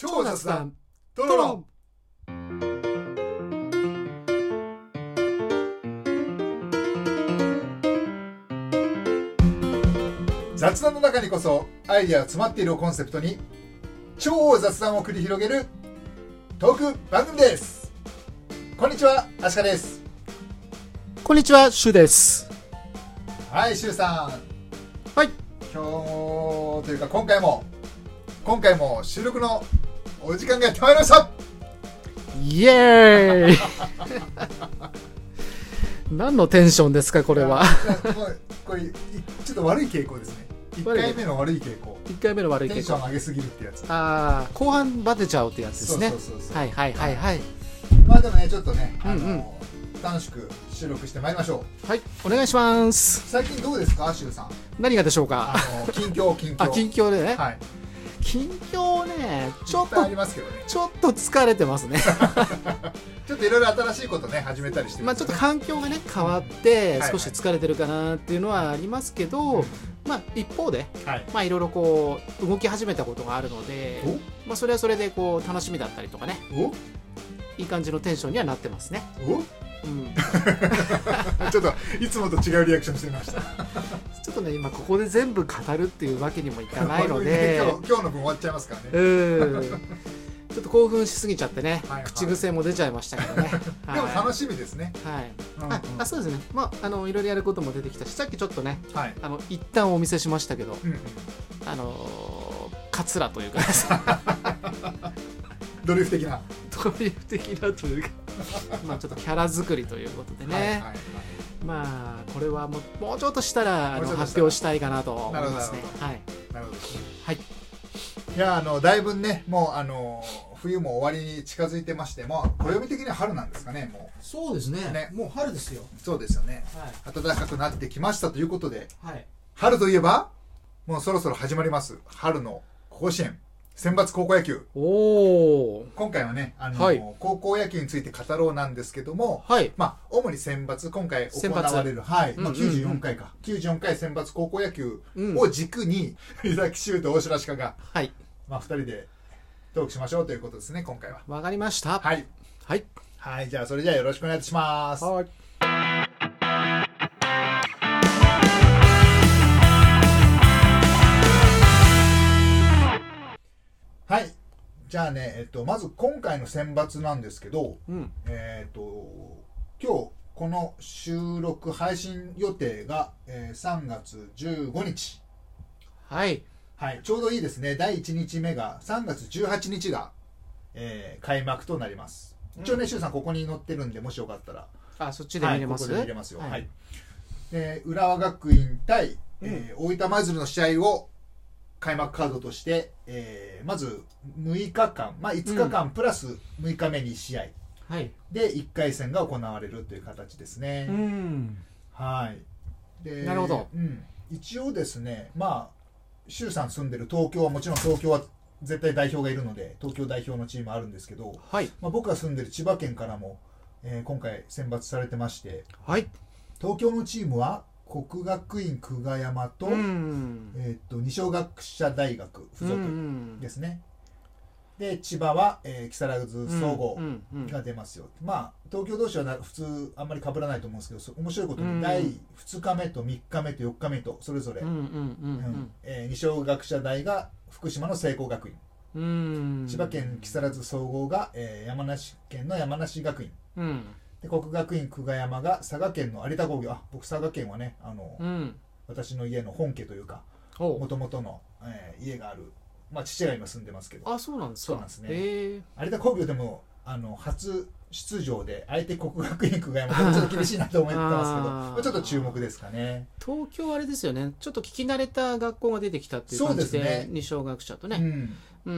超雑談。トロ。ロン雑談の中にこそアイデアが詰まっているをコンセプトに超雑談を繰り広げるトーク番組です。こんにちはアシカです。こんにちは、シュです。はいシュウさん。はい。今日というか今回も今回も収録のお時間がやってまいりました。イエーイ。何のテンションですか、これは？これいちょっと悪い傾向ですね。1回目の悪い傾向。1回目の悪いテン結構。ション上げすぎるってやつ。ああ、後半バテちゃうってやつですね。はいはいはいはい。まあでもねちょっとね、うんうん。楽しく収録してまいりましょう。はい、お願いします。最近どうですかシュウさん。何がでしょうあかの近況近況。あ、近況でね。はい。近況ね、ちょっとあり、ますけどね。ちょっと疲れてますね。ちょっといろいろ新しいことね始めたりしてるまあちょっと環境がね、変わってはい少し疲れてるかなっていうのはありますけど、まあ一方で、はい。まあいろいろこう、動き始めたことがあるので、まあそれはそれでこう、楽しみだったりとかね、お。いい感じのテンションにはなってますね。うん、ちょっといつもと違うリアクションしてみました。ちょっとね今ここで全部語るっていうわけにもいかないの 今で日今日の分終わっちゃいますからね。うん。ちょっと興奮しすぎちゃってね、はいはい。口癖も出ちゃいましたけどね。でも楽ししみですね、はい、うんうん。ああそうですね、まあ、あのいろいろやることも出てきたしさっきちょっとねはい、あの一旦お見せしましたけど、うんうん、あのーカツラというかドリフ的な、ドリフ的なというか まあちょっとキャラ作りということでね、はいはいはい。まあこれはもうもうちょっとしたらあの発表したいかなと思いますね。はいなるほど。ですねはい。いやあのだいぶねもうあの冬も終わりに近づいてましてまあ暦的には春なんですかねもそうですね。ね。もう春ですよ。うそうですよね。はい。暖かくなってきましたということではい。春といえばもうそろそろ始まります。春の甲子園選抜高校野球。今回はねあの、はい。高校野球について語ろうなんですけどもはい。まあ主に選抜今回行われる。はい、まあ、うんうん。うん94回か、94回選抜高校野球うん。を軸に、伊崎修と大城鹿が、はい。まあ、2人でトークしましょうということですね今回は。わかりました。はい。はい。はい。じゃあそれじゃあよろしくお願いします。はいじゃあね、えっと、まず今回の選抜なんですけどうん。えっと今日この収録配信予定が、えー3月15日。はい。はいちょうどいいですね。第1日目が3月18日が、えー開幕となります。一応ね、周さんここに載ってるんでもしよかったら。あそっちで見れます、はい、ここで見れますよ。は。はい。いで浦和学院対、えー大分舞鶴の試合を開幕カードとして、えーまず6日間、まあ、5日間プラス6日目に1試合。はい。で1回戦が行われるという形ですね。ん。はい。でなるほど。うん、一応ですね、まあ、周さん住んでる東京はもちろん東京は絶対代表がいるので東京代表のチームあるんですけど、はい。まあ、僕が住んでる千葉県からも、えー今回選抜されてましてはい。東京のチームは国学院久我山と,、んえーっと二松学舎大学附属んですね、で千葉は、えー木更津総合が出ますよ、まあ東京同士はな普通あんまり被らないと思うんですけどそ面白いことうんに第2日目と3日目と4日目とそれぞれ、二松学舎大が福島の聖光学院。千葉県木更津総合が、えー山梨県の山梨学院。うんで国学院久我山が佐賀県の有田工業あ僕佐賀県はねあの、うん。私の家の本家というかおもともとの、えー家がある、まあ、父が今住んでますけど。あそうなんですか。そうなんですね。有田工業でもあの初出場で相手国学院久我山 ちょっと厳しいなと思ってますけどちょっと注目ですかね。東京あれですよね。ちょっと聞き慣れた学校が出てきたっていう感じでそうですね。二小学者とね。うん、うんうんう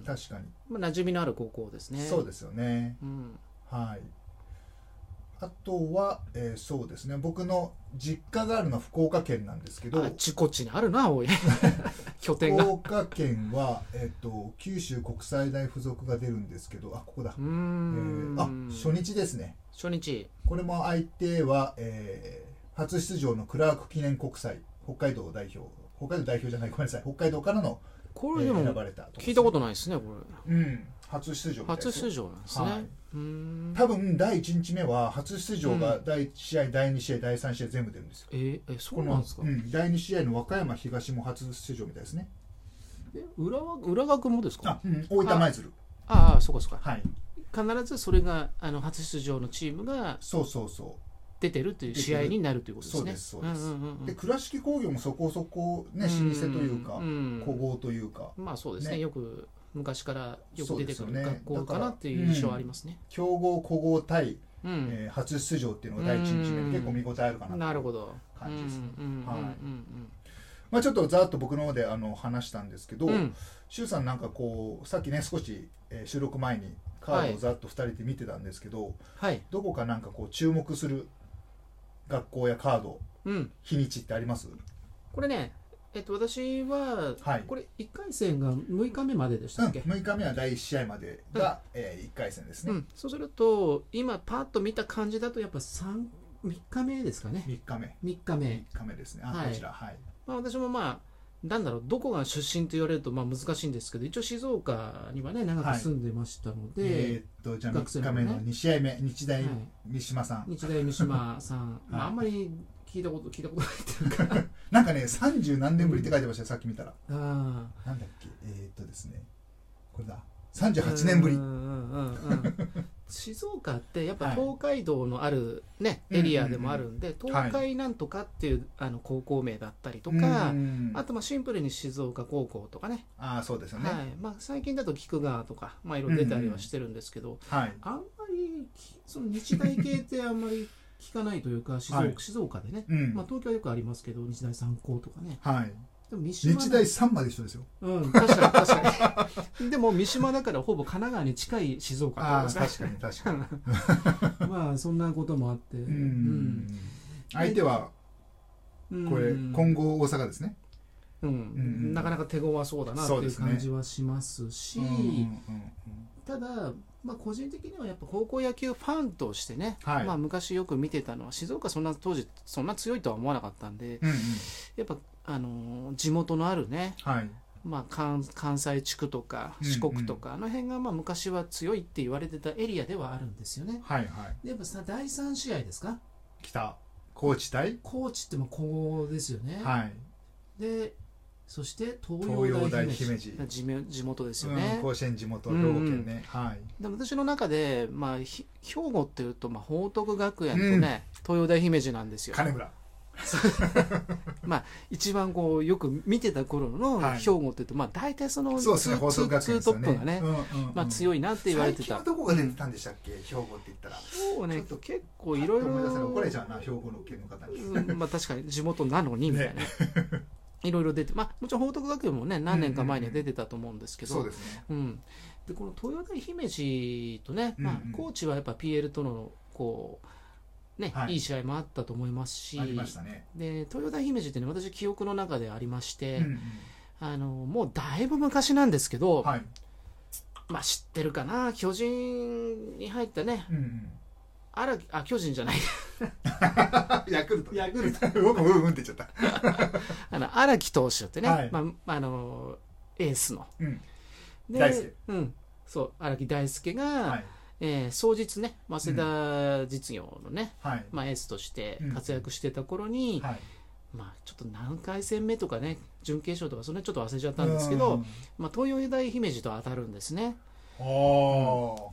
ん。確かに、まあ馴染みのある高校ですね。そうですよね。うん。はい。あとは、えーそうですね。僕の実家があるのは福岡県なんですけどあっちこっちにあるなおい。拠点が。福岡県は、えっと九州国際大附属が出るんですけどあここだ。えん。ーあ初日ですね。初日。これも相手は、えー初出場のクラーク記念国際北海道代表北海道代表じゃないごめんなさい。北海道からのこれでも選ばれた聞いたことないですねこれ。うん。初出場初出場なんですね、はい多分第1日目は初出場が第1試合、第2試合第3試合全部出るんですよ。えーえそこのうなんですか、うん、第2試合の和歌山東も初出場みたいですね。え浦和浦学もですか？あ、うん、大分舞鶴。ああそうかそうか。はい。必ずそれがあの初出場のチームがそうそうそ出てるっていう試合になるということですね。そうですそうです。んうんうんうで倉敷工業もそこそこね老舗というかん。古豪というか。まあそうですね。ね。よく昔からよく出てくる学校かなっていう印象はありますね。強豪古豪対、うん。えー初出場っていうのが第1日目うん結構見応えあるかななるほど。感じですね。まあ、ちょっとざーっと僕の方であの話したんですけど、うん。うん周さんなんかこうさっきね少し、えー収録前にカードをざっと2人で見てたんですけど、はい。どこかなんかこう注目する学校やカードうん。日にちってあります？これね、えっと私ははい。これ一回戦が6日目まででしたっけ？6日目は第1試合までが、え1回戦ですね、うん。そうすると今パッと見た感じだとやっぱ三3日目ですかね？3日目。3日目。3日目ですね。あ、はい。こちら。はい。まあ私もまあ。なんだろうどこが出身と言われるとまあ難しいんですけど一応静岡にはね長く住んでましたので、えーっとじゃあ3学生のね。日目の2試合目日大はい。三島さん、日大三島さん、まあ、はいあんまり聞いたこと聞いたことないっていうか。なんかね30何年ぶりって書いてましたよさっき見たら。あなんだっけ？えーっとですね。これだ。38年ぶり。うんうんうんうん静岡ってやっぱはい。東海道のある、ねうんエリアでもあるんで、はい。東海なんとかっていうあの高校名だったりとか、うんあとまあシンプルに静岡高校とかね。ああそうですよね。はい。まあ、最近だと菊川とか、まあ、いろいろ出たりはしてるんですけど、はい。あんまりきその日大系ってあんまり聞かないというか静岡,、はい。静岡でね、うん。まあ、東京はよくありますけど日大三高とかね。はい。でも三島日大3まで一緒ですよ。うん、確かに確かに。でも三島だからほぼ神奈川に近い静岡ああ確かに確かに。まあそんなこともあって。ううん。相手はうん。これうん金剛大阪ですね。うん。ん。なかなか手強そうだなっていう感じはしますし、ただ、まあ、個人的にはやっぱ高校野球ファンとしてね、はい。まあ、昔よく見てたのは静岡そんな当時そんな強いとは思わなかったんでうんうん。やっぱ、あのー地元のあるね、はい。まあ、関関西地区とかうん四国とか、あの辺がまあ昔は強いって言われてたエリアではあるんですよね。はいはい。でやっぱさ第3試合ですか？北高知対？高知っても高ですよね、はい。でそして東東洋洋大大姫姫路路地元ですようんね、甲子園地元兵庫県ね。はい。でも私の中で、まあ、ひ兵庫っていうと、まあ、報徳学園とね、東洋大姫路なんですよ。金村。一番こうよく見てた頃のはい。兵庫っていうと、まあ、大体そのそうですね報徳学園ね。トップがね、うんうんうん。まあ、強いなって言われてた。どこが出てたんでしたっけ？兵庫って言ったら。兵庫ねちょっと結構いろいろ。思い出せない。怒られちゃうな兵庫の県の方に。うんまあ確かに地元なのにみたいな、いろいろ出てまあもちろん報徳学園もね何年か前には出てたと思うんですけど、ですね。うん、でこの東洋大姫路とね、まあうん。うん、高知はやっぱ PL とのこう、ねはい。い、い試合もあったと思いますししたね。で東洋大姫路ってね私記憶の中でありまして、うんうん。あのもうだいぶ昔なんですけど、はい。まあ、知ってるかな巨人に入ったねうんうん荒木あ巨人じゃない。ヤクルトヤクルト。僕もうんうんって言っちゃった。あの荒木投手ってね、はい。まあ、あのエースの。うん。で大輔。うん、そう荒木大輔が、はい。えー双日ね早稲田実業のね、はい。まあ、エースとしてうん。活躍してた頃に、はい。まあ、ちょっと何回戦目とかね準決勝とかそれちょっと忘れちゃったんですけど、まあ、東洋大姫路と当たるんですね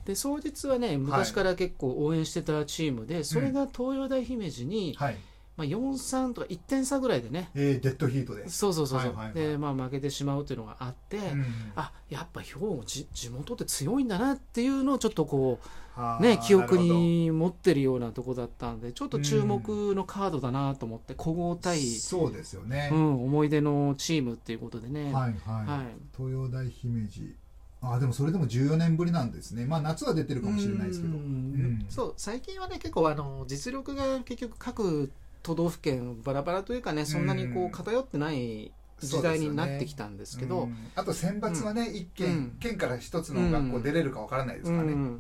で双日はね昔から結構応援してたチームで、それが東洋大姫路に、ーはい。まあ、4-3とか1点差ぐらいでね。えーデッドヒートで。そうそうそうそう、はいはいはい。で、まあ、負けてしまうというのがあって、うん。あやっぱ兵庫地地元って強いんだなっていうのをちょっとこうね記憶に持ってるようなとこだったんでちょっと注目のカードだなと思って古豪ほど対、そうですよね。うん、思い出のチームっていうことでね、はいはい。はい。東洋大姫路あーでもそれでも14年ぶりなんですね。まあ夏は出てるかもしれないですけど。うん。うん。そう最近はね結構あの実力が結局各都道府県バラバラというかねそんなにこう偏ってない時代になってきたんですけど。うん。あと選抜はね一うん。県県から一つの学校出れるかわからないですからね。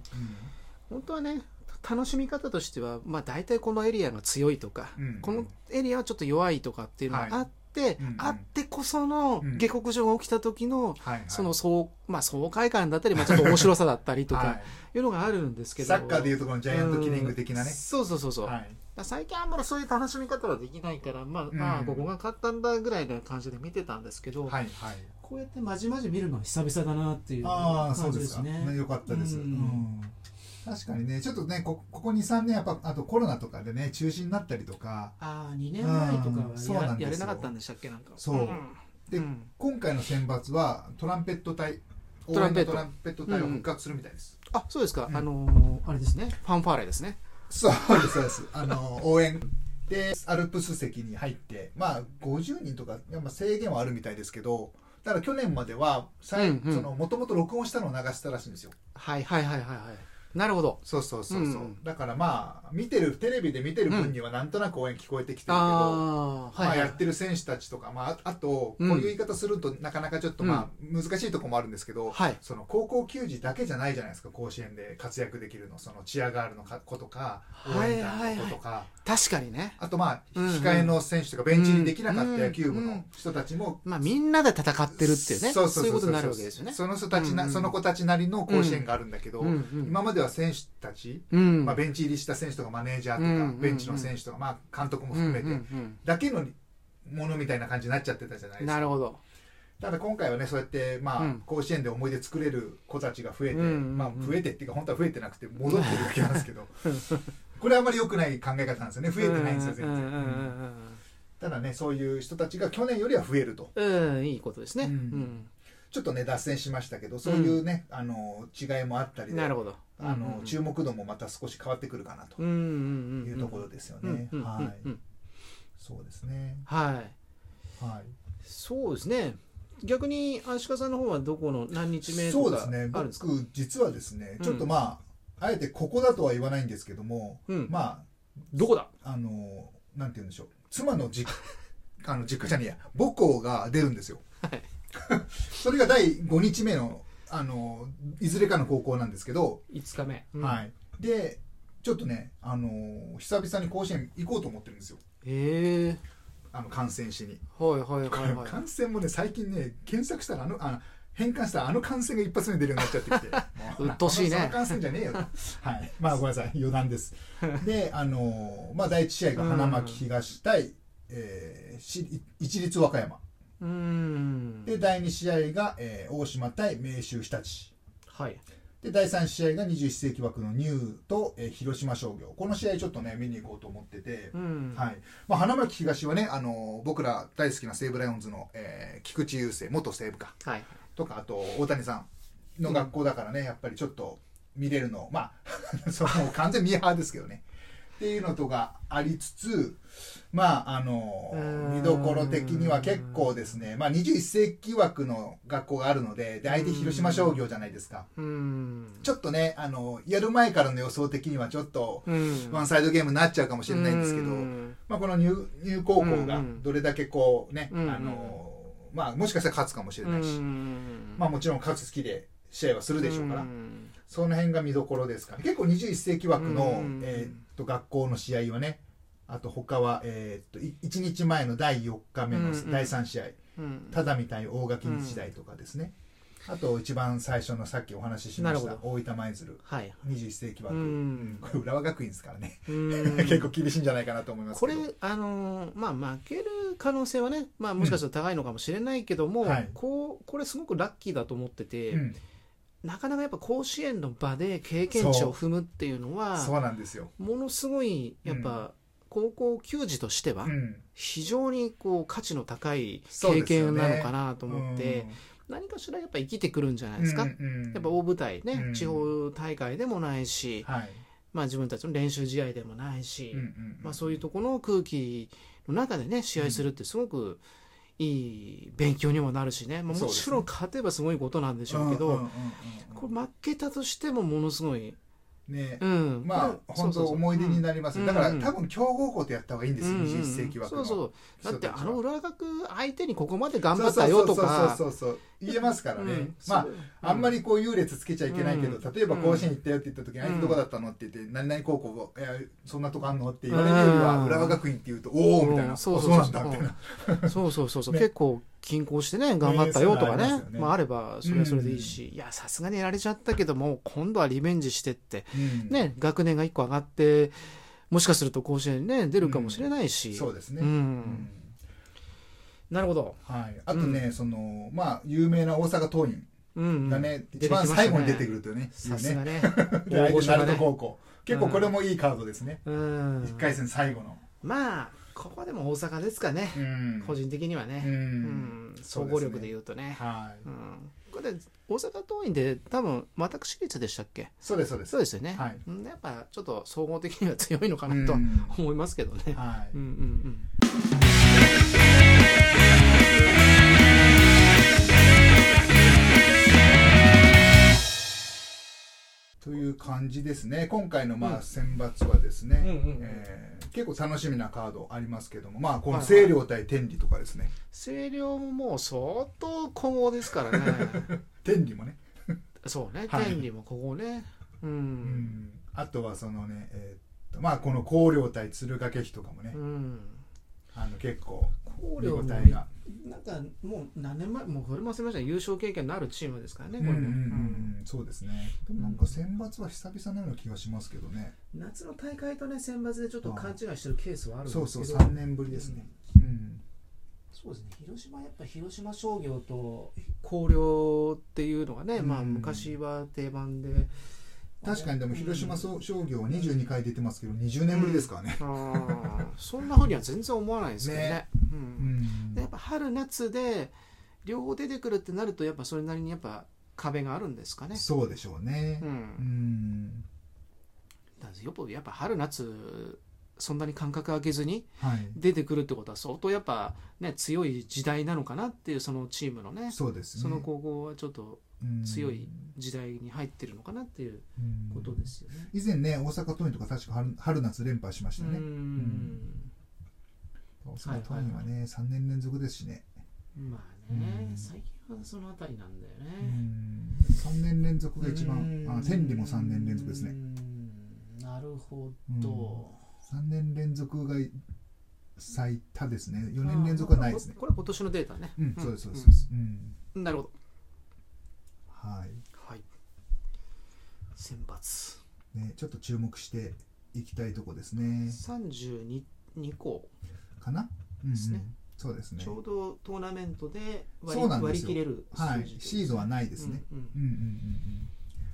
本当はね楽しみ方としては、まあ、大体このエリアが強いとか、うん。このエリアはちょっと弱いとかっていうのがはい。あって、うんうん。あってこそのうん。下克上が起きた時の、はいはい。その爽,、まあ、爽快感だったり、まあ、ちょっと面白さだったりとか、はい。いうのがあるんですけど。サッカーでいうとこのジャイアントキリング的なね。うん、そうそうそうそう、はい。ら最近あんまりそういう楽しみ方はできないからまあ、まあうん。ここが勝ったんだぐらいの感じで見てたんですけど、はいはい。こうやってまじまじ見るのは久々だなっていうああそう感じでかですすね。ねよかったです、ううんん確かにね。ちょっとねこここ23年やっぱあとコロナとかでね中止になったりとか。ああ2年前とかはや,、なんですよ。やれなかったんでしたっけなんか。そう。ん。でうん。今回の選抜はトランペット隊トランペット。トランペット隊を復活するみたいです、あそうですか、うん。あのーあれですね。ファンファーレですね。そうですそうです。あの応援。でアルプス席に入ってまあ50人とかやっぱ制限はあるみたいですけどだから去年まではもともと録音したのを流したらしいんですよ。はいはいはいはいはいなるほど。そうそうそうそう、うん。だからまあ見てるテレビで見てる分にはなんとなく応援聞こえてきてるけど、ああまあ、はい、はい。やってる選手たちとか、まあ、ああとこううんいう言い方するとなかなかちょっとまあ難しいところもあるんですけど、はい。その高校球児だけじゃないじゃないですか甲子園で活躍できるの。そのチアガールの子とか応はい援団の子とか、確かにね。あとまあうんうん。控えの選手とかベンチにできなかった野球部のうん人たちもまあみんなで戦ってるっていうね。そうそうそうそういうことになるわけですよね。その人たちな、うんうんその子たちなりの甲子園があるんだけど、うんうん。今までは選手たち、うん。まあ、ベンチ入りした選手とかマネージャーとか、うんうんうんベンチの選手とか、まあ、監督も含めて、うんうんだけのものみたいな感じになっちゃってたじゃないですか。うんなるほど。ただ今回はねそうやって、まあうん。甲子園で思い出作れる子たちが増えて、うんうんうんまあ、増えてっていうか本当は増えてなくて戻ってるわけなんですけど これはあまり良くない考え方なんですよね。増えてないんですよ全然、うんうんうんただねそういう人たちが去年よりは増えると。うんいいことですね、ちょっとね脱線しましたけどそういうね、あの違いもあったりで。なるほどあの、うんうん注目度もまた少し変わってくるかなと。うんうんうんいうところですようんね、うんうんはい、うん。そうですね。はい。はい。そうですね。逆に足利さんの方はどこの何日目とかそうですねあるんですか僕実はですねうん。ちょっとまあ、あえてここだとは言わないんですけども、うん。まどこだ？ああのなんて言うんでしょう。妻の実あの実家じゃねえや。母校が出るんですよ。はい。それが第5日目のあのいずれかの高校なんですけど、5日目、うん。はい。でちょっとねあの久々に甲子園行こうと思ってるんですよ。へえ。あの観戦しに、はいはいはいはい。観戦もね最近ね検索したらあのあの変換したらあの観戦が一発目に出るようになっちゃってきて。もうっとうしいね。その観戦じゃねえよと。はい。まあごめんなさい。余談です。であのまあ第一試合が花巻東対、えーし一律和歌山で第2試合が、えー大島対明秀日立。はい。で第3試合が21世紀枠のニューと、えー広島商業。この試合ちょっとね見に行こうと思ってて、うん。はい。まあ、花巻東はね、あの僕ら大好きな西武ライオンズの、えー菊池雄星元西武か。はい。とかあと大谷さんの学校だからね、やっぱりちょっと見れるのまあ その完全ミーハーですけどねっていうのとがありつつまああの見どころ的には結構ですね、まあ、21世紀枠の学校があるのでで相手広島商業じゃないですか。ちょっとねあのやる前からの予想的にはちょっとうん。ワンサイドゲームになっちゃうかもしれないんですけど、うん。まあ、このニューニュー高校がうんどれだけこうね、うんあのまあ、もしかしたら勝つかもしれないし、うんまあ、もちろん勝つ気で試合はするでしょうから、ん。その辺が見どころですかね。結構21世紀枠の、うんえーっと学校の試合はねあと他は、えーっとい1日前の第4日目のうん第3試合。うん。只見対大垣日大とかですね、あと一番最初のさっきお話ししました大分舞鶴。はい。21世紀枠、うん。これ浦和学院ですからね、うん。結構厳しいんじゃないかなと思いますこれあのーまあ負ける可能性はね、まあ、もしかしたら高いのかもしれないけども、はい。こうこれすごくラッキーだと思ってて、うん、なかなかやっぱ甲子園の場で経験値を踏むっていうのはそうなんですよ、ものすごいやっぱ、高校球児としてはうん、非常にこう価値の高い経験なのかなと思って、何かしらやっぱ生きてくるんじゃないですか、うんうんやっぱ大舞台ね、うん。地方大会でもないし、はい、まあ、自分たちの練習試合でもないし、うんうん。まあ、そういうところの空気の中でね試合するってすごくいい勉強にもなるしね、まあ、もちろん勝てばすごいことなんでしょうけど、これ負けたとしてもものすごいね。うん、まあ本当思い出になりますだからうん多分強豪校とやった方がいいんですようん。21世紀そうそう。だってあの裏学相手にここまで頑張ったよとか。そうそうそう言えますからね、うん。まああんまりこう優劣つけちゃいけないけど、うん。例えば甲子園行ったよって言った時に、うん。あいつどこだったのって言って、何々高校、いや、そんなとこあんのって言われるよりは、うん。浦和学院って言うと、おおみたいな、そうそうそうそうなんだみたいな。そうそうそうそう、ね。結構均衡してね頑張ったよとかね。あね。まああればそれはそれでいいし、いやさすがにやられちゃったけども今度はリベンジしてって。うん。ね学年が1個上がってもしかすると甲子園にね出るかもしれないし、そうですね。うん。うん。なるほど、はい、あとね、そのまあ有名な大阪桐蔭うんうん。がね、出て一番最後に出てくるというね、さすがね。大御所高校、結構これもいいカードですね。うん。一回戦最後の。まあここでも大阪ですかね、うん。個人的にはね、ううん。ん総合力で言うとね。はい。うん、これで大阪桐蔭で多分私立でしたっけ？そうですそうです。そうですよね、はい。うん。やっぱちょっと総合的には強いのかなとうん。思いますけどね、はい。うんうんうん。という感じですね。今回のまうん。あ選抜はですね、うんうんうん。えー結構楽しみなカードありますけども、まあこのはいはい。星稜対天理とかですね。星稜ももう相当古豪ですからね。天理もね。そうね。はい。天理も古豪ね。うん、うん。あとはそのね、えーっとまあこの広陵対敦賀気比とかもね、うん。あの結構見広陵も応えが。なんかもう何年前もうこれも忘れました優勝経験のあるチームですからねこれも、うんうんうん。うん。そうですね。でもなんか選抜は久々のような気がしますけどね。うん夏の大会とね選抜でちょっと勘違いしてるケースはあるんそうですけど。そう3年ぶりですね。うん。そうですね。広島やっぱ広島商業と広陵っていうのがね、まあうん。昔は定番で確かにでも広島商業22回出てますけど20年ぶりですからね。あー。そんなふうには全然思わないですけどね。ね。う、うん。やっぱ春夏で両方出てくるってなるとやっぱそれなりにやっぱ壁があるんですかね。そうでしょうね。う。ん。うん。やっぱやっぱ春夏そんなに間隔空けずにはい。出てくるってことは相当やっぱね強い時代なのかなっていうそのチームのね。そうですね。その高校はちょっとうん強い時代に入ってるのかなっていううんことですよね。以前ね、大阪桐蔭とか確か春春夏連覇しましうたね。ん大阪桐蔭はね、3年連続ですしね。まあねうん最近はそのあたりなんだようね。ん3年連続が一番う、んあ天理も3年連続ですね。うんなるほうんど。3年連続が最多ですね。4年連続はないですねあ。これ今年のデータね。うん、そうです、そうです。うんなるほど。はい。はい。選抜ね、ちょっと注目していきたいとこですね。三十二二校かな、うんうんですねそうですねち。ょうどトーナメントで割りそうなんですよ割り切れるはい。シードはないですね。うんうんうんうんうんうん。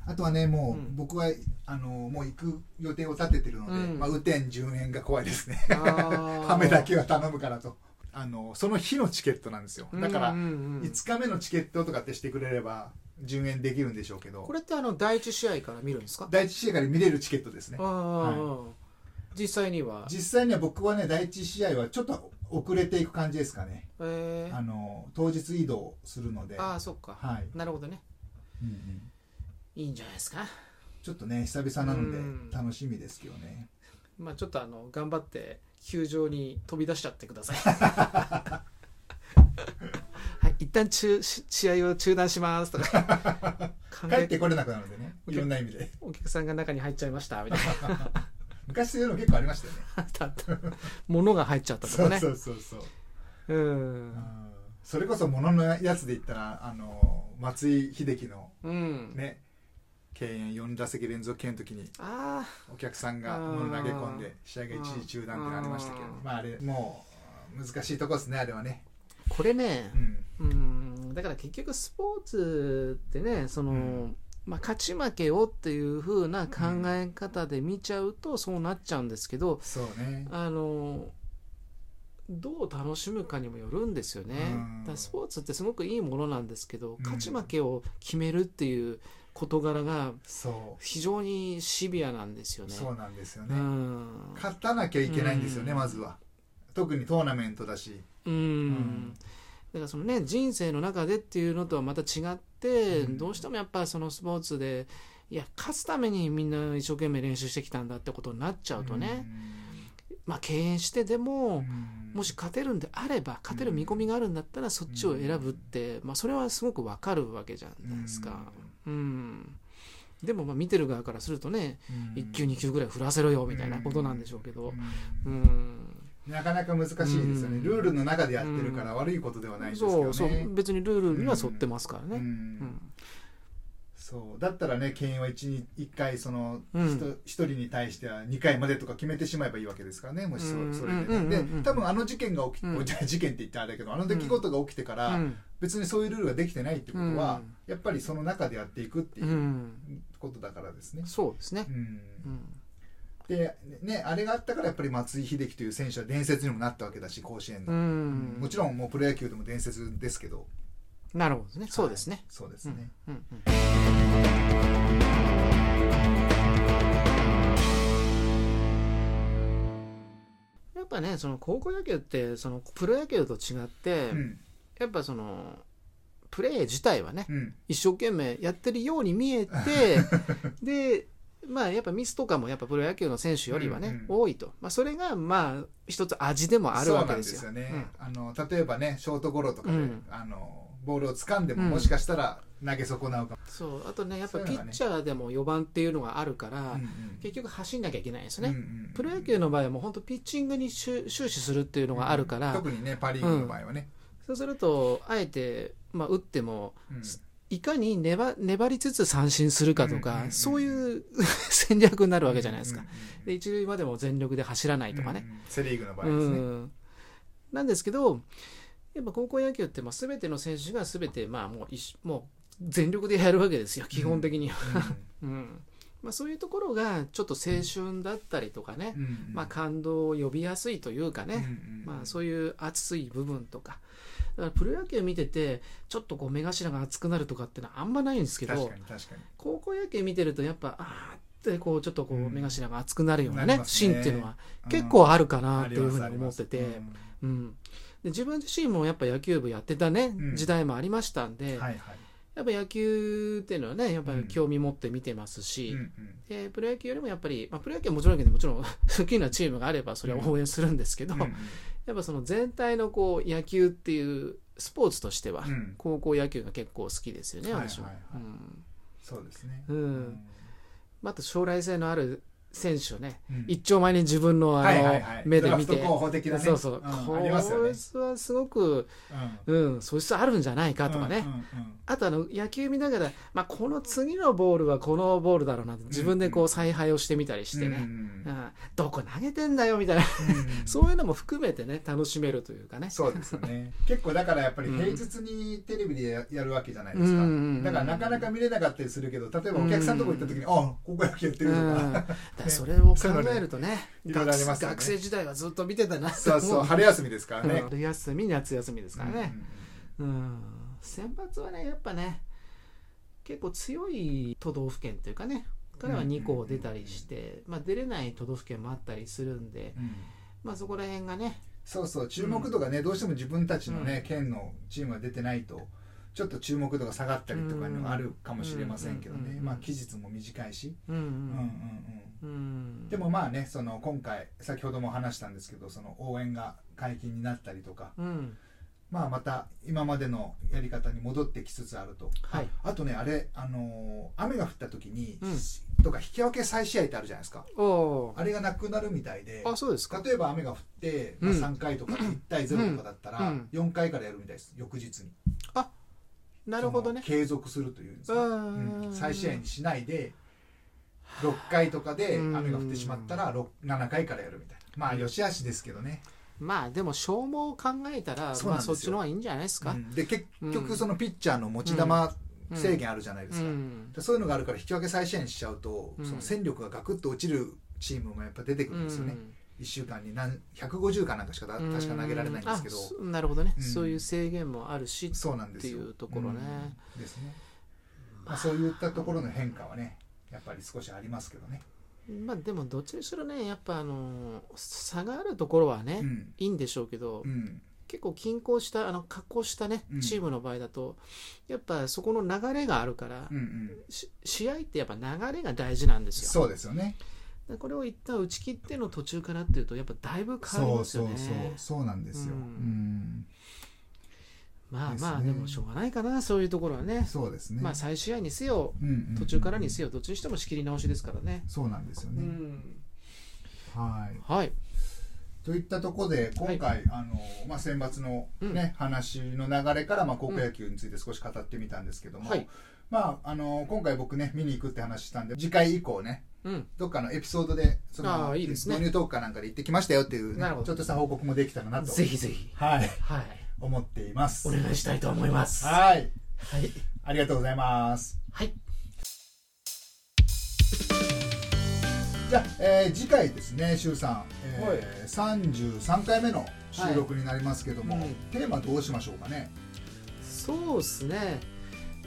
あとはね、もう、うん僕は、あの、もう行く予定を立ててるので、うんまあ、雨天順延が怖いですね。雨だけは頼むからと。あの、その日のチケットなんですよ。だから、うんうんうん5日目のチケットとかってしてくれれば、順延できるんでしょうけど。こ、れってあの第一試合から見るんですか？第一試合から見れるチケットですね。あ。あ、実際には？実際には僕はね、第一試合はちょっと遅れていく感じですかね。え。ーあの、当日移動するので、ああそっか、はい。なるほどね。うんうん。いいんじゃないですか？ちょっとね、久々なのでうん。楽しみですけどね。まあちょっとあの頑張って球場に飛び出しちゃってくださいはい 一旦中し試合を中断しますとか。考帰っえてこれなくなるのでね、いろんな意味で。お客さんが中に入っちゃいました。みたいな昔そういうの結構ありましたよね。あったあった。物が入っちゃったとかね。そうそうそうそう。うん。うん。それこそ物のやつで言ったら、あの、松井秀喜のうん、ね、敬遠4打席連続敬遠の時に、あお客さんが物投げ込んで、試合が一時中断ってのありましたけど、まああれ、もう、難しいとこですね、あれはね。あこれねうん。うんだから結局スポーツってねその、うんまあ、勝ち負けをっていう風な考え方で見ちゃうとそうなっちゃうんですけど、そうね。あのどう楽しむかにもよるんですよね、うんだスポーツってすごくいいものなんですけど、ん勝ち負けを決めるっていう事柄がそ非常にシビアなんですよう。ね。そうなんですようね。ん勝たなきゃいけないんですよね、うんまずは。特にトーナメントだし。うん。ん。だからそのね人生の中でっていうのとはまた違って、うん。どうしてもやっぱりそのスポーツでいや勝つためにみんな一生懸命練習してきたんだってことになっちゃうとね、まあ敬遠してでも、もし勝てるんであれば勝てる見込みがあるんだったらそっちを選ぶって、まあ、それはすごくわかるわけじゃないですか。うん。でもまあ見てる側からするとね1球2球ぐらい振らせろよみたいなことなんでしょうけど。うんなかなか難しいですよね、うん。ルールの中でやってるから悪いことではないですけどね、そうそう。別にルールには沿ってますからね。うん。うん。そう。だったらね敬遠は 1, 1回そのうん。人一人に対しては2回までとか決めてしまえばいいわけですからね。もしそ,、れででうん多分あの事件が起き、事件って言ったらあれだけどあの出来事が起きてから、うん。別にそういうルールができてないってことは、うん。やっぱりその中でやっていくっていううん。ことだからですね。そうですね。う。ん。うんでねあれがあったからやっぱり松井秀喜という選手は伝説にもなったわけだし甲子園の、うん。もちろんもうプロ野球でも伝説ですけど。なるほどね。そうですね。はい。そうですね、うんうん。やっぱねその高校野球ってそのプロ野球と違って、うん。やっぱそのプレー自体はねうん。一生懸命やってるように見えて でまあやっぱミスとかもやっぱプロ野球の選手よりはね、うんうん多いと、まあ、それがまあ一つ味でもあるわけですよ。そうなんあの例えばねショートゴロとかで、うん。あのボールを掴んでも、うん。もしかしたら投げ損なうかも、そう。あとねやっぱピッチャーでも4番っていうのがあるから、うんうん。結局走んなきゃいけないんですよね。うんうんプロ野球の場合はもう本当ピッチングに終終始するっていうのがあるから、特にねパ・リーグの場合はね、そうするとあえて、まあ、打ってもうんいかに粘粘りつつ三振するかとか、うんうんうんそういう 戦略になるわけじゃないですか。うんうんで一塁までも全力で走らないとかね。うんうんセ・リーグの場合うですね、んなんですけどやっぱ高校野球ってまあ全ての選手が全てまあもうもう全力でやるわけですよ基本的には。うん まあ、そういうところがちょっと青春だったりとかね、うんうん。まあ、感動を呼びやすいというかね、うんうんまあ、そういう熱い部分とか。だからプロ野球見ててちょっとこう目頭が熱くなるとかってのはあんまないんですけ確どかに確かに。高校野球見てるとやっぱあーってこうちょっとこううん。目頭が熱くなるようなね,、シーンっていうのは。結構あるかなっていうふうに思ってて、うん、で自分自身もやっぱ野球部やってたね、うん。時代もありましたんうで、んはいはいやっぱ野球っていうのはねやっぱうん。り興味持って見てますし、うんうん。でプロ野球よりもやっぱり、まあ、プロ野球はもちろんもちろん好きなチームがあればそれは応援するんですけど、うんうん。やっぱその全体のこう野球っていうスポーツとしては、うん。高校野球が結構好きですよね、はい私も。はい。はいそうですね。うん。まあ、あと将来性のある選手をね、うん。一丁前に自分のあの、目で見て、そうそう、んこいつはすごく、うん。うん、素質あるんじゃないかとかね、あとあの野球見ながら、まあ、この次のボールはこのボールだろうなって自分でこう采配をしてみたりしてね、うんうんどこ投げてんだよみたいな、うん そういうのも含めてね楽しめるというかね。そうですね。結構だからやっぱりうん。平日にテレビでややるわけじゃないですか、だからなかなか見れなかったりするけど例えばお客さんのとこ行った時に「あここ野球やってる」とうん、だか、からそれを考えるとね学学生時代はずっと見てたなそう思そう 春休みですからね、春休み夏休みですからね、うんうん選抜はねやっぱね結構強い都道府県というかねからは2校出たりして、まあ、出れない都道府県もあったりするんで、うん。まあ、そこら辺がねそうそう注目度がね、どうしても自分たちのね、県のチームが出てないとちょっと注目度が下がったりとかのがあるかもしれませんけどね、うんまあ期日も短いし、うんううん。でもまあねその今回先ほども話したんですけどその応援が解禁になったりとか、うん。まあ、また今までのやり方に戻ってきつつあると、はい。ああとねあれ、あのー雨が降った時に、うん。とか引き分け再試合ってあるじゃないですか。あれがなくなるみたいで。あそうですか。例えば雨が降って、まあ、うん。3回とか1対0とかだったら、うん。4回からやるみたいです。翌日になるほどね。継続するというんですか、うんうん再試合にしないで6回とかで雨が降ってしまったら6 7回からやるみたいな。まあよしあしですけどね、まあでも消耗を考えたらまあそうなんですよ。そっちの方がいいんじゃないですか、うん。で結うん。局そのピッチャーの持ち球制限あるじゃないですか、うん。でそういうのがあるから引き分け再試合にしちゃうと、うん。その戦力がガクッと落ちるチームもやっぱ出てくるんですよね、1週間に何150かなんかしか確か投げられないんですけど、なるほどね、うん。そういう制限もあるしそうなんですよ。っていうところねうん。ですね、まあ、そういったところの変化はねやっぱり少しありますけどね、まあでもどっちにしろねやっぱあの差があるところはね、うん。いいんでしょうけど、うん。結構均衡したあの格好したねうん。チームの場合だと、やっぱそこの流れがあるから、うんうん。し試合ってやっぱ流れが大事なんですよ。そうですよね。でこれを一旦打ち切っての途中からっていうとやっぱだいぶ変わりますよね。そうそうそうそうなんですよ、ううん。んまあまあでもしょうがないかなそういうところはね。そうですね、まあ再試合にせよ途中からにせよどっちにしても仕切り直しですからね。そうなんですよね、うん。はい。はい。といったところで今回、あのまあ、選抜の、ねうん。話の流れから、まあ、高校野球について少し語ってみたんですけども、はい。まあ、あの今回僕ね見に行くって話したんで次回以降ねうんどっかのエピソードでそのあーいいですね。導入トークかなんかで行ってきましたよっていうね、なるほど。ちょっとした報告もできたらなと。ぜひぜひ。はい。はい。思っています。お願いしたいと思います。はい。はい。ありがとうございます。はい。じゃあ、えー次回ですね周さん、えー33回目の収録になりますけども、はい。うん。テーマどうしましょうかね？そうですね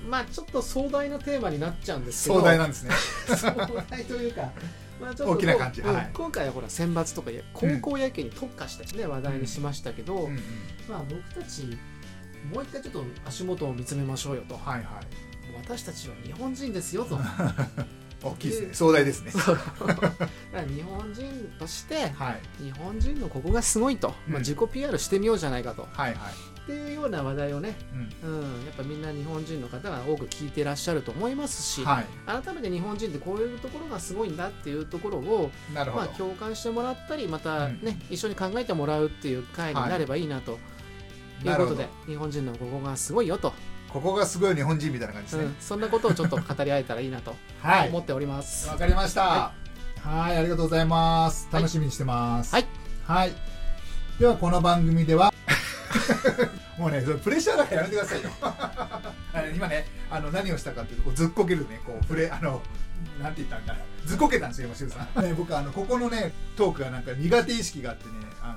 まあちょっと壮大なテーマになっちゃうんですけど。壮大なんですね。壮大というか、まあ、ちょっと大きな感じ。うんはい。今回はほら選抜とかや高校野球に特化してね、話題にしましたけど、うん。うんまあ、僕たちもう一回ちょっと足元を見つめましょうよと、はいはい。私たちは日本人ですよと。大きいですね。壮大ですね。日本人としてはい。日本人のここがすごいと、まあ、うん。自己 PR してみようじゃないかと、はいはいっていうような話題をね、うん。うん、やっぱみんな日本人の方が多く聞いてらっしゃると思いますし、はい。改めて日本人ってこういうところがすごいんだっていうところを、まあ、なるほど、共感してもらったりまたうん。ね、一緒に考えてもらうっていう会になればいいなというなるほど。ことで、日本人のここがすごいよと、ここがすごい日本人みたいな感じですね。うん、そんなことをちょっと語り合えたらいいなとはい。思っております。わかりました。ははいありがとうございます。楽しみにしてます。はい。はい。ではこの番組ではもうねプレッシャーだからやめてくださいよ。今ねあの何をしたかっていうとこうずっこけるねこうプレあのなんて言ったんだ。ずっこけたんですよ今しゅうさん、ね、僕あのここのねトークがなんか苦手意識があってねあ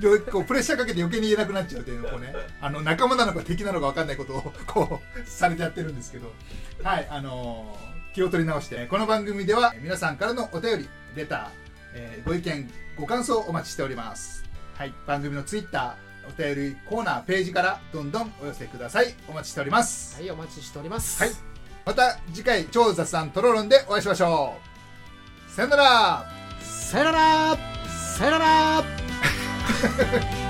の でこうプレッシャーかけて余計に言えなくなっちゃうっていうのをねあの仲間なのか敵なのか分かんないことをこうされてやってるんですけど。はいあの気を取り直してこの番組では皆さんからのお便りレター、えーご意見ご感想お待ちしておりますはい。番組のツイッターお便りコーナーページからどんどんお寄せください。お待ちしております。はい、お待ちしております。はい。また次回超雑談トロロンでお会いしましょう。さよなら。さよなら。さよなら